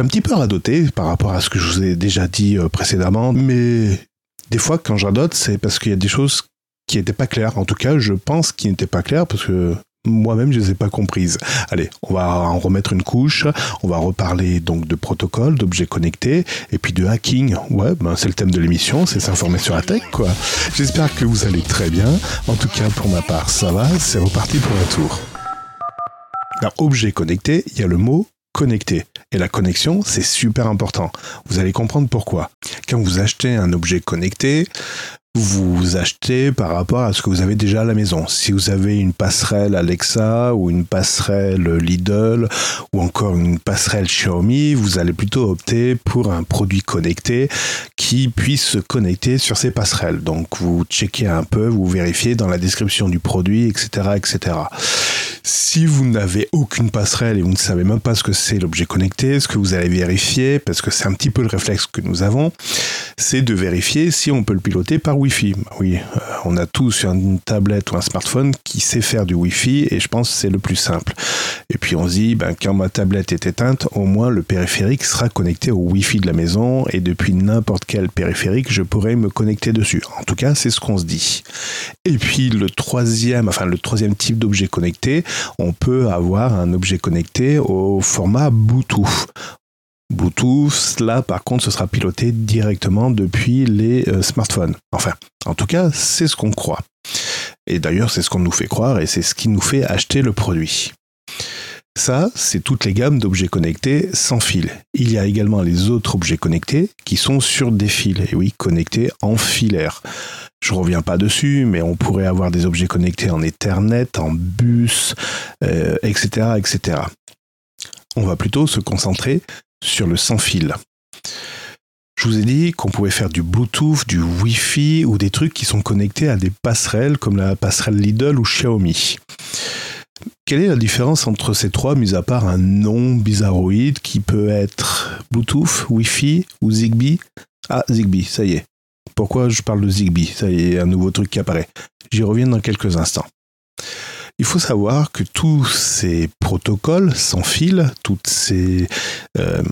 un petit peu radoter par rapport à ce que je vous ai déjà dit euh, précédemment, mais des fois, quand je radote, c'est parce qu'il y a des choses qui n'étaient pas claires. En tout cas, je pense qu'ils n'étaient pas claires parce que moi-même, je ne les ai pas comprises. Allez, on va en remettre une couche. On va reparler donc de protocole, d'objets connectés et puis de hacking. Ouais, ben, c'est le thème de l'émission, c'est s'informer sur la tech, quoi. J'espère que vous allez très bien. En tout cas, pour ma part, ça va. C'est reparti pour un tour. Dans objet connecté, il y a le mot connecté. Et la connexion, c'est super important. Vous allez comprendre pourquoi. Quand vous achetez un objet connecté, vous achetez par rapport à ce que vous avez déjà à la maison. Si vous avez une passerelle Alexa ou une passerelle Lidl ou encore une passerelle Xiaomi, vous allez plutôt opter pour un produit connecté qui puisse se connecter sur ces passerelles. Donc vous checkez un peu, vous vérifiez dans la description du produit, etc., etc. Si vous n'avez aucune passerelle et vous ne savez même pas ce que c'est l'objet connecté, ce que vous allez vérifier, parce que c'est un petit peu le réflexe que nous avons, c'est de vérifier si on peut le piloter par Wi-Fi. Oui, euh, on a tous une tablette ou un smartphone qui sait faire du Wi-Fi et je pense que c'est le plus simple. Et puis on se dit, ben, quand ma tablette est éteinte, au moins le périphérique sera connecté au Wi-Fi de la maison et depuis n'importe quel périphérique, je pourrai me connecter dessus. En tout cas, c'est ce qu'on se dit. Et puis le troisième, enfin le troisième type d'objet connecté, on peut avoir un objet connecté au format Bluetooth. Bluetooth, là par contre, ce sera piloté directement depuis les euh, smartphones. Enfin, en tout cas, c'est ce qu'on croit. Et d'ailleurs, c'est ce qu'on nous fait croire et c'est ce qui nous fait acheter le produit. Ça, c'est toutes les gammes d'objets connectés sans fil. Il y a également les autres objets connectés qui sont sur des fils, et oui, connectés en filaire. Je reviens pas dessus, mais on pourrait avoir des objets connectés en Ethernet, en bus, etc., euh, etc. On va plutôt se concentrer sur le sans fil. Je vous ai dit qu'on pouvait faire du Bluetooth, du Wi-Fi ou des trucs qui sont connectés à des passerelles comme la passerelle Lidl ou Xiaomi. Quelle est la différence entre ces trois, mis à part un nom bizarroïde qui peut être Bluetooth, Wi-Fi ou Zigbee? Ah, Zigbee, ça y est. Pourquoi je parle de Zigbee? Ça y est, un nouveau truc qui apparaît. J'y reviens dans quelques instants. Il faut savoir que tous ces protocoles sans fil, toutes ces euh,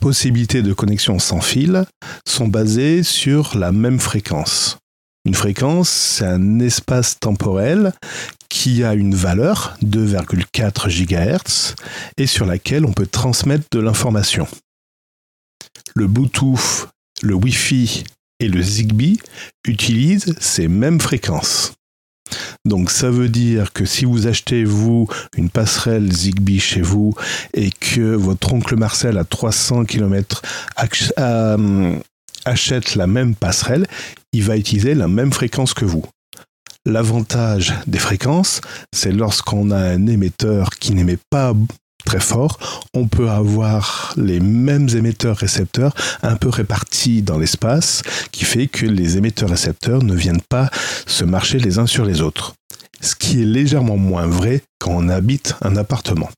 possibilités de connexion sans fil sont basées sur la même fréquence. Une fréquence, c'est un espace temporel qui a une valeur 2,4 GHz et sur laquelle on peut transmettre de l'information. Le Bluetooth, le Wi-Fi et le Zigbee utilisent ces mêmes fréquences. Donc ça veut dire que si vous achetez vous une passerelle Zigbee chez vous et que votre oncle Marcel à 300 km euh, achète la même passerelle, il va utiliser la même fréquence que vous. L'avantage des fréquences, c'est lorsqu'on a un émetteur qui n'émet pas très fort, on peut avoir les mêmes émetteurs-récepteurs un peu répartis dans l'espace, qui fait que les émetteurs-récepteurs ne viennent pas se marcher les uns sur les autres. Ce qui est légèrement moins vrai quand on habite un appartement.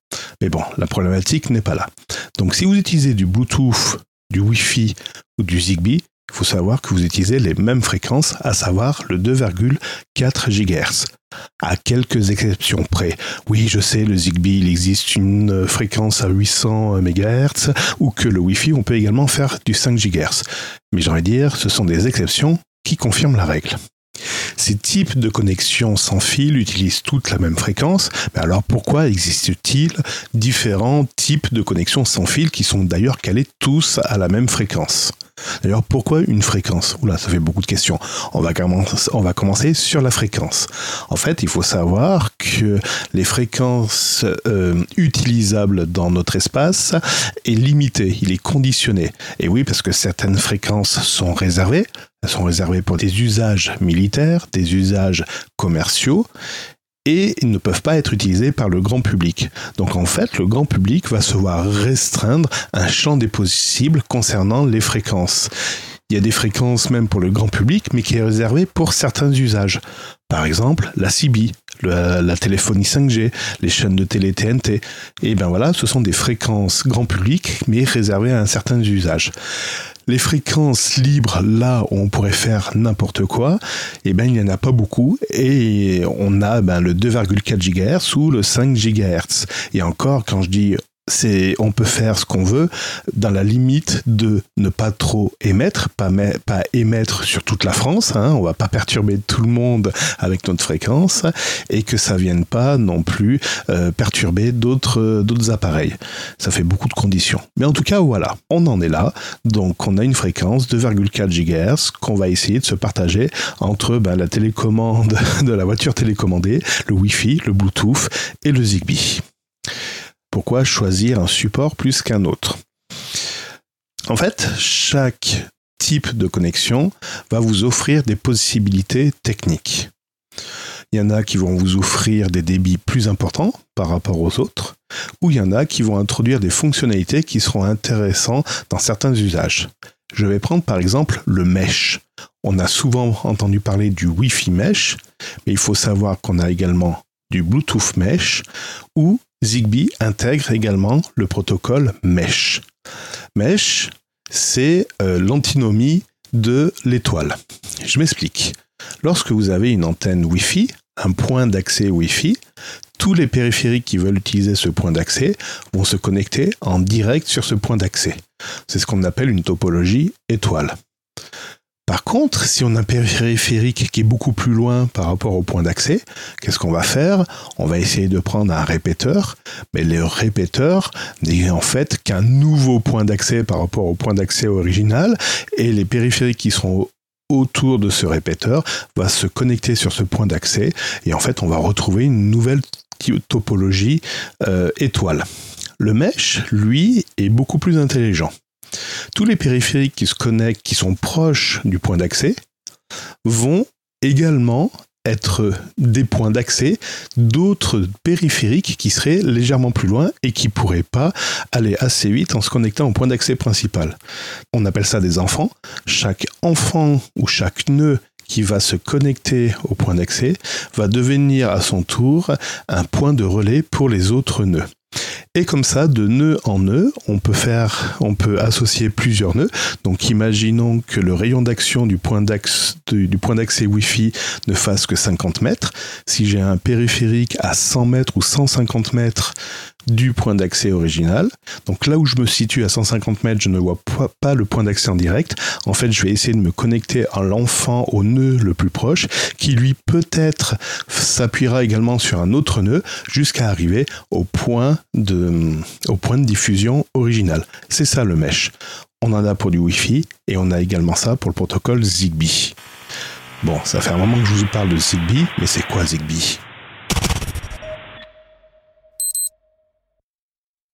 Mais bon, la problématique n'est pas là. Donc si vous utilisez du Bluetooth, du Wi-Fi ou du Zigbee, il faut savoir que vous utilisez les mêmes fréquences, à savoir le 2,4 GHz. À quelques exceptions près. Oui, je sais, le Zigbee, il existe une fréquence à 800 MHz, ou que le Wi-Fi, on peut également faire du 5 GHz. Mais j'aimerais dire, ce sont des exceptions qui confirment la règle. Ces types de connexions sans fil utilisent toutes la même fréquence, mais alors pourquoi existe-t-il différents types de connexions sans fil qui sont d'ailleurs calés tous à la même fréquence? D'ailleurs, pourquoi une fréquence? Oula, ça fait beaucoup de questions. On va, commencer sur la fréquence. En fait, il faut savoir que les fréquences euh, utilisables dans notre espace est limitée, il est conditionné. Et oui, parce que certaines fréquences sont réservées. Elles sont réservées pour des usages militaires, des usages commerciaux, et ne peuvent pas être utilisés par le grand public. Donc en fait, le grand public va se voir restreindre un champ des possibles concernant les fréquences. Il y a des fréquences même pour le grand public, mais qui est réservé pour certains usages. Par exemple, la CB, la, téléphonie 5G, les chaînes de télé TNT. Et bien voilà, ce sont des fréquences grand public, mais réservées à un certain usage les fréquences libres, là où on pourrait faire n'importe quoi, eh ben, il n'y en a pas beaucoup. Et on a ben, le 2,4 GHz ou le 5 GHz. Et encore, quand je dis c'est on peut faire ce qu'on veut dans la limite de ne pas trop émettre, pas, émettre sur toute la France, hein, on va pas perturber tout le monde avec notre fréquence, et que ça vienne pas non plus euh, perturber d'autres d'autres appareils. Ça fait beaucoup de conditions. Mais en tout cas, voilà, on en est là. Donc on a une fréquence 2,4 GHz qu'on va essayer de se partager entre ben, la télécommande de la voiture télécommandée, le Wi-Fi, le Bluetooth et le Zigbee. Pourquoi choisir un support plus qu'un autre? En fait, chaque type de connexion va vous offrir des possibilités techniques. Il y en a qui vont vous offrir des débits plus importants par rapport aux autres, ou il y en a qui vont introduire des fonctionnalités qui seront intéressantes dans certains usages. Je vais prendre par exemple le mesh. On a souvent entendu parler du Wi-Fi mesh, mais il faut savoir qu'on a également du Bluetooth mesh ou Zigbee intègre également le protocole Mesh. Mesh, c'est euh, l'antinomie de l'étoile. Je m'explique. Lorsque vous avez une antenne Wi-Fi, un point d'accès Wi-Fi, tous les périphériques qui veulent utiliser ce point d'accès vont se connecter en direct sur ce point d'accès. C'est ce qu'on appelle une topologie étoile. Par contre, si on a un périphérique qui est beaucoup plus loin par rapport au point d'accès, qu'est-ce qu'on va faire? On va essayer de prendre un répéteur, mais le répéteur n'est en fait qu'un nouveau point d'accès par rapport au point d'accès original, et les périphériques qui seront autour de ce répéteur vont se connecter sur ce point d'accès, et en fait on va retrouver une nouvelle topologie euh, étoile. Le mesh, lui, est beaucoup plus intelligent. Tous les périphériques qui se connectent, qui sont proches du point d'accès, vont également être des points d'accès d'autres périphériques qui seraient légèrement plus loin et qui pourraient pas aller assez vite en se connectant au point d'accès principal. On appelle ça des enfants. Chaque enfant ou chaque nœud qui va se connecter au point d'accès va devenir à son tour un point de relais pour les autres nœuds. Et comme ça, de nœud en nœud, on peut faire, on peut associer plusieurs nœuds. Donc, imaginons que le rayon d'action du point d'accès Wi-Fi ne fasse que 50 mètres. Si j'ai un périphérique à 100 mètres ou 150 mètres du point d'accès original. Donc là où je me situe à 150 mètres, je ne vois pas le point d'accès en direct. En fait, je vais essayer de me connecter à l'enfant au nœud le plus proche, qui lui peut-être s'appuiera également sur un autre nœud jusqu'à arriver au point de, diffusion original. C'est ça le mesh. On en a pour du Wi-Fi et on a également ça pour le protocole Zigbee. Bon, ça fait un moment que je vous parle de Zigbee, mais c'est quoi Zigbee?